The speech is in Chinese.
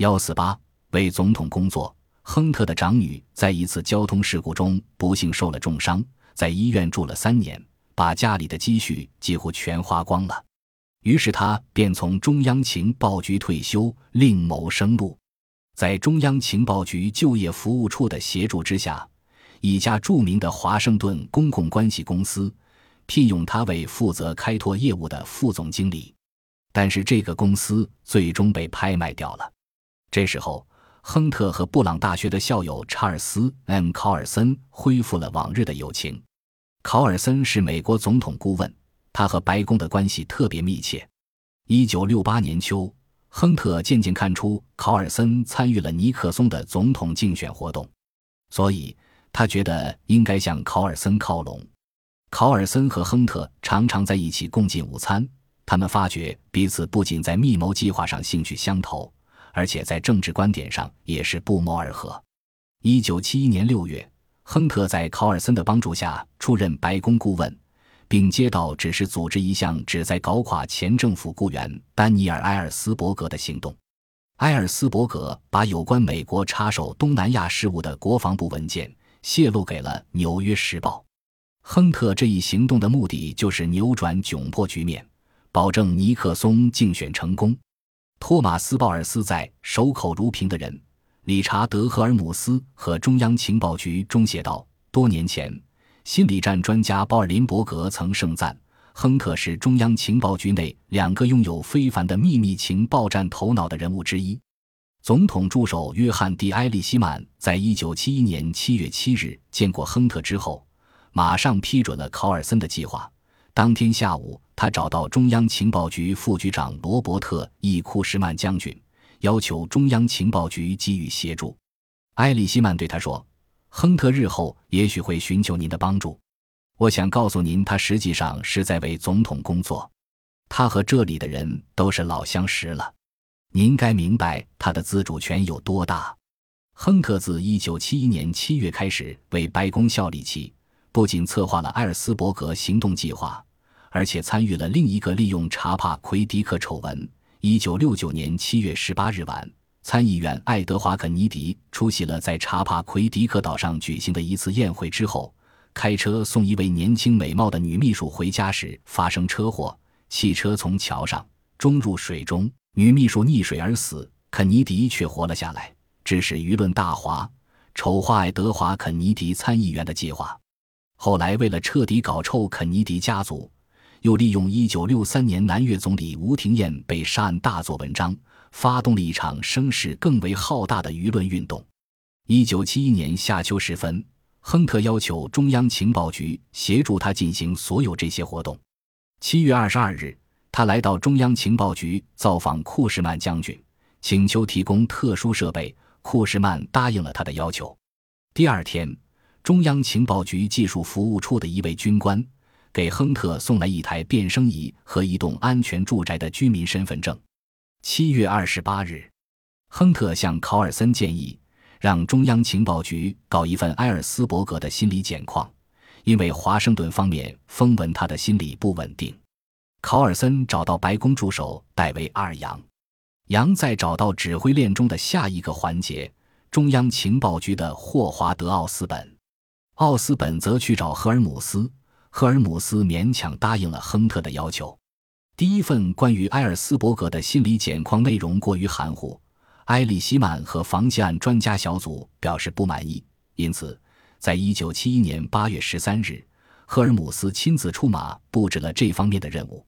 幺四八为总统工作，亨特的长女在一次交通事故中不幸受了重伤，在医院住了三年，把家里的积蓄几乎全花光了。于是他便从中央情报局退休，另谋生路。在中央情报局就业服务处的协助之下，一家著名的华盛顿公共关系公司聘用他为负责开拓业务的副总经理。但是这个公司最终被拍卖掉了。这时候，亨特和布朗大学的校友查尔斯 ·M· 考尔森恢复了往日的友情。考尔森是美国总统顾问，他和白宫的关系特别密切。一九六八年秋，亨特渐渐看出考尔森参与了尼克松的总统竞选活动，所以他觉得应该向考尔森靠拢。考尔森和亨特常常在一起共进午餐。他们发觉彼此不仅在密谋计划上兴趣相投，而且在政治观点上也是不谋而合。一九七一年六月，亨特在考尔森的帮助下出任白宫顾问，并接到指示组织一项旨在搞垮前政府雇员丹尼尔·埃尔斯伯格的行动。埃尔斯伯格把有关美国插手东南亚事务的国防部文件泄露给了《纽约时报》。亨特这一行动的目的就是扭转窘迫局面。保证尼克松竞选成功。托马斯·鲍尔斯在守口如瓶的人理查德·赫尔姆斯和中央情报局中写道：多年前，心理战专家鲍尔林伯格曾盛赞亨特是中央情报局内两个拥有非凡的秘密情报战头脑的人物之一。总统助手约翰 ·D· 埃利希曼在一九七一年七月七日见过亨特之后，马上批准了考尔森的计划。当天下午，他找到中央情报局副局长罗伯特 ·E· 库什曼将军，要求中央情报局给予协助。埃里希曼对他说：“亨特日后也许会寻求您的帮助。我想告诉您，他实际上是在为总统工作。他和这里的人都是老相识了。您该明白他的自主权有多大。”亨特自1971年7月开始为白宫效力起。不仅策划了艾尔斯伯格行动计划，而且参与了另一个利用查帕奎迪克丑闻。一九六九年七月十八日晚，参议员爱德华·肯尼迪出席了在查帕奎迪克岛上举行的一次宴会之后，开车送一位年轻美貌的女秘书回家时发生车祸，汽车从桥上冲入水中，女秘书溺水而死，肯尼迪却活了下来，致使舆论大哗，丑化爱德华·肯尼迪参议员的计划。后来，为了彻底搞臭肯尼迪家族，又利用1963年南越总理吴廷艳被杀案大做文章，发动了一场声势更为浩大的舆论运动。1971年夏秋时分，亨特要求中央情报局协助他进行所有这些活动。7月22日，他来到中央情报局造访库什曼将军，请求提供特殊设备。库什曼答应了他的要求。第二天。中央情报局技术服务处的一位军官给亨特送来一台变声仪和一栋安全住宅的居民身份证。七月二十八日，亨特向考尔森建议让中央情报局搞一份埃尔斯伯格的心理简况，因为华盛顿方面风闻他的心理不稳定。考尔森找到白宫助手戴维·二杨，杨在找到指挥链中的下一个环节——中央情报局的霍华德·奥斯本。奥斯本则去找赫尔姆斯，赫尔姆斯勉强答应了亨特的要求。第一份关于埃尔斯伯格的心理简况内容过于含糊，埃里希曼和防击案专家小组表示不满意。因此，在一九七一年八月十三日，赫尔姆斯亲自出马布置了这方面的任务。